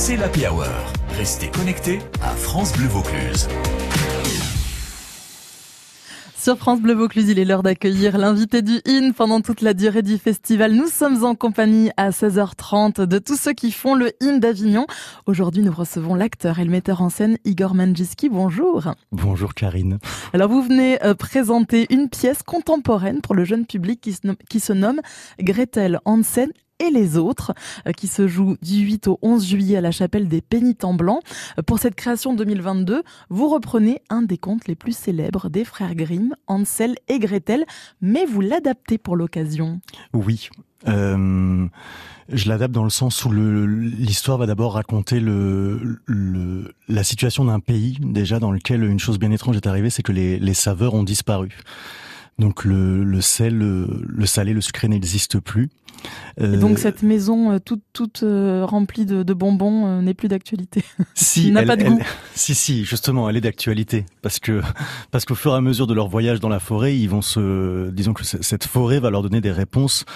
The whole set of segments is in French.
c'est l'Happy Hour. Restez connectés à France Bleu Vaucluse. Sur France Bleu Vaucluse, il est l'heure d'accueillir l'invité du IN pendant toute la durée du festival. Nous sommes en compagnie à 16h30 de tous ceux qui font le IN d'Avignon. Aujourd'hui, nous recevons l'acteur et le metteur en scène Igor Manjiski. Bonjour. Bonjour Karine. Alors vous venez euh, présenter une pièce contemporaine pour le jeune public qui se nomme, qui se nomme Gretel Hansen et les autres, euh, qui se joue du 8 au 11 juillet à la chapelle des Pénitents Blancs. Euh, pour cette création 2022, vous reprenez un des contes les plus célèbres des frères Grimm, Hansel et Gretel, mais vous l'adaptez pour l'occasion. Oui. Euh, je l'adapte dans le sens où l'histoire va d'abord raconter la situation d'un pays déjà dans lequel une chose bien étrange est arrivée, c'est que les saveurs ont disparu. Donc le, le sel, le, salé, le sucré n'existent plus. Et donc euh, cette maison euh, toute, toute euh, remplie de, de bonbons n'est plus d'actualité. Si, n'a pas de goût. si, si, justement, elle est d'actualité parce que parce qu'au fur et à mesure de leur voyage dans la forêt, ils vont se, disons que cette forêt va leur donner des réponses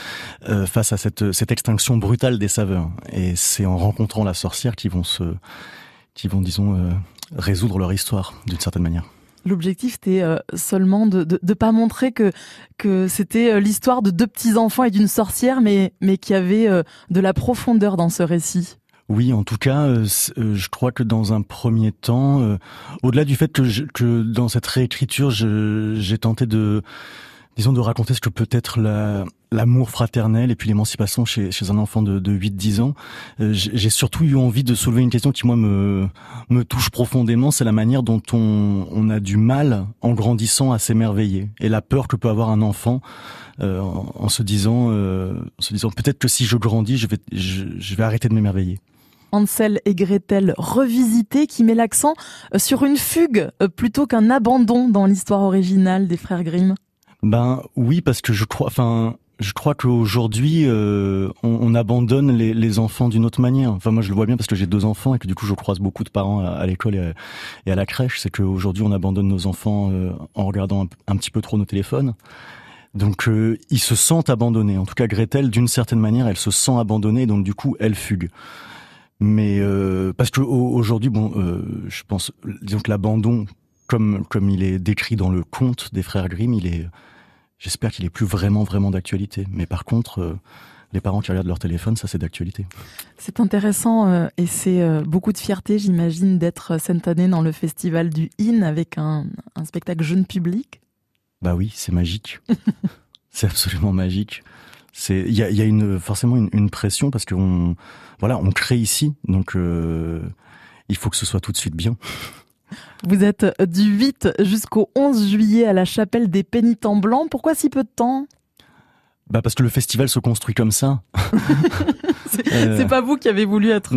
face à cette cette extinction brutale des saveurs. Et c'est en rencontrant la sorcière qu'ils vont se, qu'ils vont, disons, résoudre leur histoire d'une certaine manière. L'objectif était euh, seulement de, de, pas montrer que que c'était euh, l'histoire de deux petits enfants et d'une sorcière, mais mais qu'il y avait euh, de la profondeur dans ce récit. Oui, en tout cas, je crois que dans un premier temps, au-delà du fait que, que dans cette réécriture, j'ai tenté de disons de raconter ce que peut être l'amour fraternel et puis l'émancipation chez, chez un enfant de, de 8-10 ans. Euh, j'ai surtout eu envie de soulever une question qui moi me, me touche profondément, c'est la manière dont on, on a du mal en grandissant à s'émerveiller et la peur que peut avoir un enfant euh, en, se disant, euh, en se disant peut-être que si je grandis, je vais, je, je vais arrêter de m'émerveiller. Hansel et Gretel revisité qui met l'accent sur une fugue plutôt qu'un abandon dans l'histoire originale des frères Grimm? Ben oui, parce que je crois, enfin, je crois qu'aujourd'hui, euh, on, abandonne les, enfants d'une autre manière. Enfin, moi, je le vois bien parce que j'ai deux enfants et que du coup, je croise beaucoup de parents à, l'école et, à la crèche. C'est qu'aujourd'hui, on abandonne nos enfants euh, en regardant un, petit peu trop nos téléphones. Donc, euh, ils se sentent abandonnés. En tout cas, Gretel, d'une certaine manière, elle se sent abandonnée, donc du coup, elle fugue. Mais parce que aujourd'hui, bon, je pense, disons que l'abandon, comme comme il est décrit dans le conte des frères Grimm, il est J'espère qu'il est plus vraiment, vraiment d'actualité. Mais par contre, euh, les parents qui regardent leur téléphone, ça c'est d'actualité. C'est intéressant euh, et c'est euh, beaucoup de fierté, j'imagine, d'être cette année dans le festival du IN avec un, spectacle jeune public. Bah oui, c'est magique. c'est absolument magique. C'est il y a, y a, une forcément une, pression parce qu'on voilà on crée ici donc il faut que ce soit tout de suite bien. Vous êtes du 8 jusqu'au 11 juillet à la chapelle des pénitents blancs. Pourquoi si peu de temps? Bah parce que le festival se construit comme ça. Euh, c'est pas vous qui avez voulu être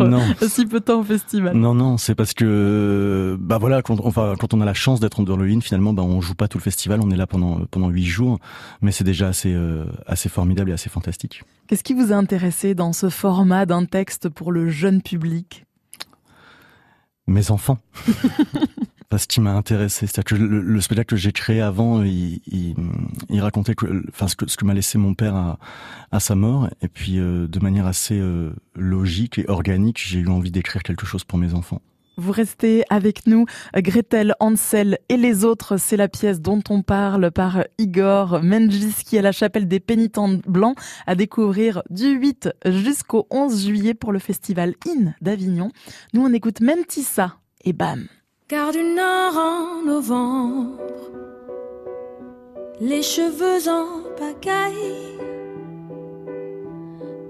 si peu de temps au festival. Non non, c'est parce que bah voilà quand enfin quand on a la chance d'être le line finalement bah on joue pas tout le festival, on est là pendant pendant huit jours, mais c'est déjà assez euh, assez formidable et assez fantastique. Qu'est-ce qui vous a intéressé dans ce format d'un texte pour le jeune public? Mes enfants. ce qui m'a intéressé, c'est que le, spectacle que j'ai créé avant, il, il, racontait que, enfin, ce que, ce que m'a laissé mon père à, à, sa mort, et puis euh, de manière assez euh, logique et organique, j'ai eu envie d'écrire quelque chose pour mes enfants. Vous restez avec nous. Gretel, Hansel et les autres, c'est la pièce dont on parle par Igor Menjiski à la chapelle des pénitents blancs à découvrir du 8 jusqu'au 11 juillet pour le festival IN d'Avignon. Nous, on écoute Mentissa et bam. Car du nord en novembre, les cheveux en pagaille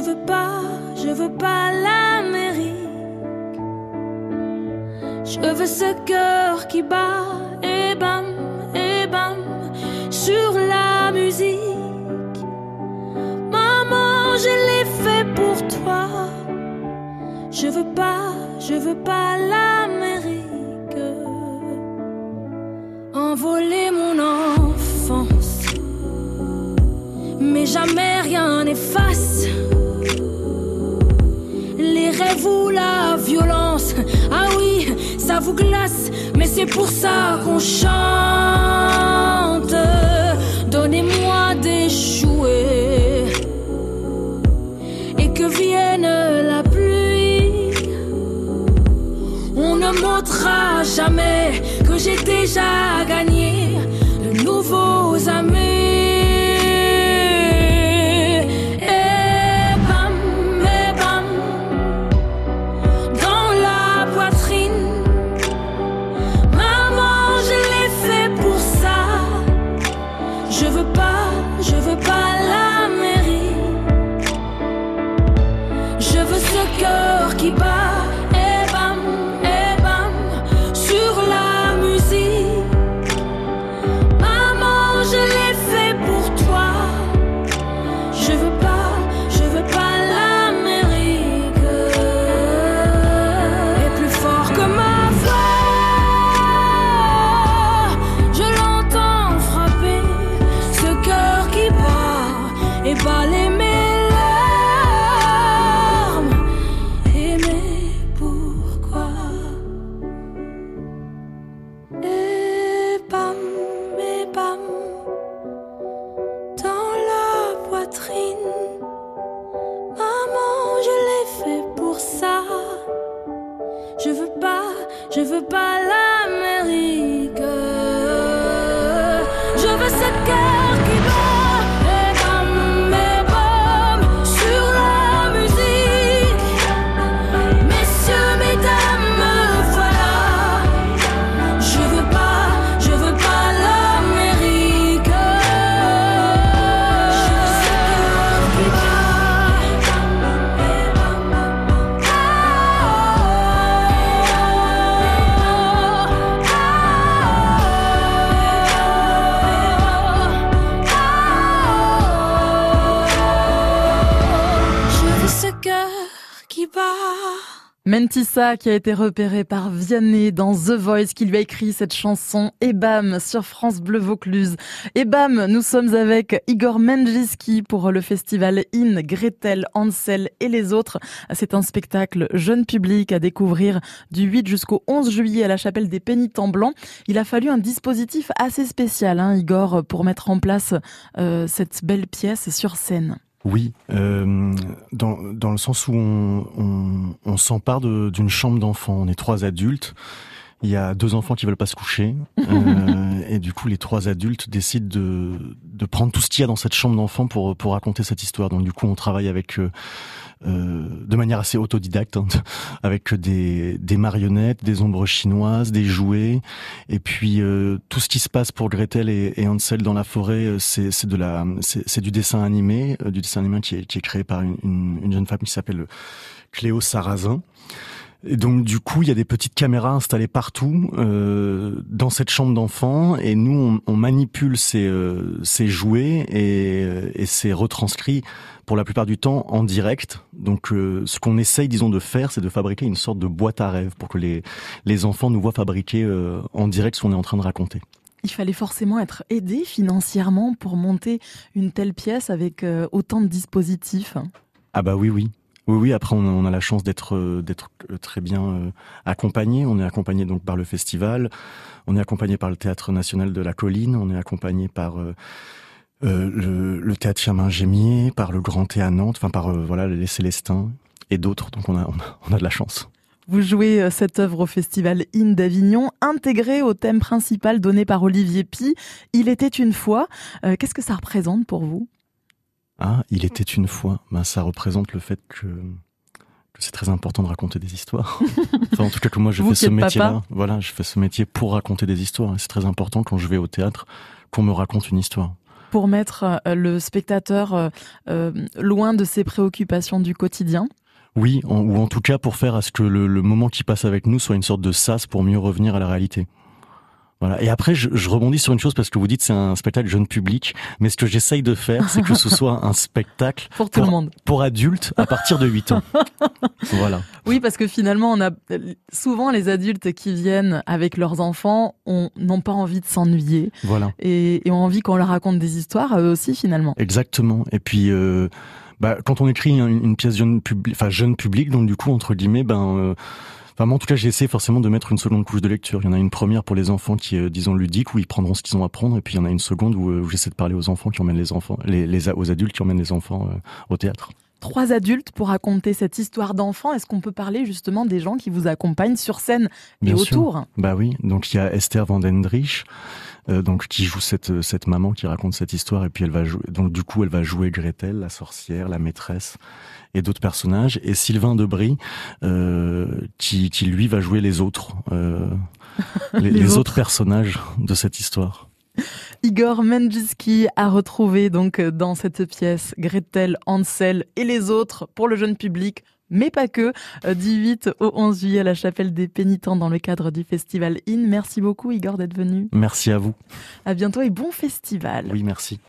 Je veux pas, je veux pas l'Amérique. Je veux ce cœur qui bat et bam, et bam, sur la musique. Maman, je l'ai fait pour toi. Je veux pas, je veux pas l'Amérique. Envoler mon enfance, mais jamais rien n'efface ou la violence. Ah oui, ça vous glace, mais c'est pour ça qu'on chante. Donnez-moi des jouets et que vienne la pluie. On ne montrera jamais que j'ai déjà gagné de nouveaux amis. Mentissa qui a été repéré par Vianney dans The Voice qui lui a écrit cette chanson Ebam sur France Bleu Vaucluse. Ebam, nous sommes avec Igor Menjiski pour le festival In, Gretel, Ansel et les autres. C'est un spectacle jeune public à découvrir du 8 jusqu'au 11 juillet à la chapelle des Pénitents Blancs. Il a fallu un dispositif assez spécial, hein, Igor, pour mettre en place euh, cette belle pièce sur scène. Oui, euh, dans, dans le sens où on, on, on s'empare d'une chambre d'enfant. On est trois adultes. Il y a deux enfants qui veulent pas se coucher. Euh, et du coup, les trois adultes décident de, de prendre tout ce qu'il y a dans cette chambre d'enfant pour, pour raconter cette histoire. Donc du coup, on travaille avec... Euh, euh, de manière assez autodidacte, hein, avec des, des, marionnettes, des ombres chinoises, des jouets, et puis euh, tout ce qui se passe pour Gretel et, et Hansel dans la forêt, euh, c'est de la, c'est du dessin animé, du dessin animé qui est, qui est créé par une, une, jeune femme qui s'appelle Cléo Sarrazin. Et donc du coup, il y a des petites caméras installées partout euh, dans cette chambre d'enfant, et nous on, on manipule ces, ces jouets et, et c'est retranscrit pour la plupart du temps en direct. Donc euh, ce qu'on essaye, disons, de faire, c'est de fabriquer une sorte de boîte à rêves pour que les, les enfants nous voient fabriquer euh, en direct ce qu'on est en train de raconter. Il fallait forcément être aidé financièrement pour monter une telle pièce avec euh, autant de dispositifs. Ah bah oui, oui. Oui. Après, on a, la chance d'être d'être très bien accompagné. On est accompagné donc par le festival. On est accompagné par le Théâtre national de la Colline. On est accompagné par euh, le, théâtre Firmin Gémier, par le Grand Théâtre Nantes, enfin par euh, voilà les Célestins et d'autres. Donc on a, de la chance. Vous jouez euh, cette œuvre au festival In d'Avignon, intégrée au thème principal donné par Olivier Pi. Il était une fois. Qu'est-ce que ça représente pour vous? Ah, il était une fois. Ben, ça représente le fait que c'est très important de raconter des histoires. enfin, en tout cas, que moi, je fais ce métier-là. Voilà, je fais ce métier pour raconter des histoires. C'est très important quand je vais au théâtre qu'on me raconte une histoire pour mettre euh, le spectateur euh, euh, loin de ses préoccupations du quotidien Oui, ou en tout cas pour faire à ce que le, moment qui passe avec nous soit une sorte de sas pour mieux revenir à la réalité. Voilà. Et après, je, je, rebondis sur une chose parce que vous dites c'est un spectacle jeune public, mais ce que j'essaye de faire, c'est que ce soit un spectacle pour tout le monde, pour adultes à partir de 8 ans. voilà. Oui, parce que finalement, on a souvent les adultes qui viennent avec leurs enfants n'ont pas envie de s'ennuyer. Voilà. Et, et, ont envie qu'on leur raconte des histoires eux aussi finalement. Exactement. Et puis. Euh, bah, quand on écrit une, une pièce jeune public, enfin jeune public, donc du coup entre guillemets, ben euh, Enfin, moi, en tout cas, j'ai essayé forcément de mettre une seconde couche de lecture. Il y en a une première pour les enfants qui est, disons, ludique, où ils prendront ce qu'ils ont à prendre, et puis il y en a une seconde où, où j'essaie de parler aux enfants qui emmènent les enfants, les, les aux adultes qui emmènent les enfants euh, au théâtre. Trois adultes pour raconter cette histoire d'enfant. Est-ce qu'on peut parler justement des gens qui vous accompagnent sur scène et autour? Bah oui. Donc il y a Esther Vandendrich, euh, donc qui joue cette cette maman qui raconte cette histoire, et puis elle va jouer. Donc du coup, elle va jouer Gretel, la sorcière, la maîtresse et d'autres personnages, et Sylvain Debris, euh, qui, qui lui va jouer les autres, euh, les, les, les autres. autres personnages de cette histoire. Igor Menjiski a retrouvé donc dans cette pièce Gretel, Hansel et les autres pour le jeune public mais pas que, du 8 au 11 juillet à la chapelle des pénitents dans le cadre du festival IN. Merci beaucoup Igor d'être venu. Merci à vous. À bientôt et bon festival. Oui, merci.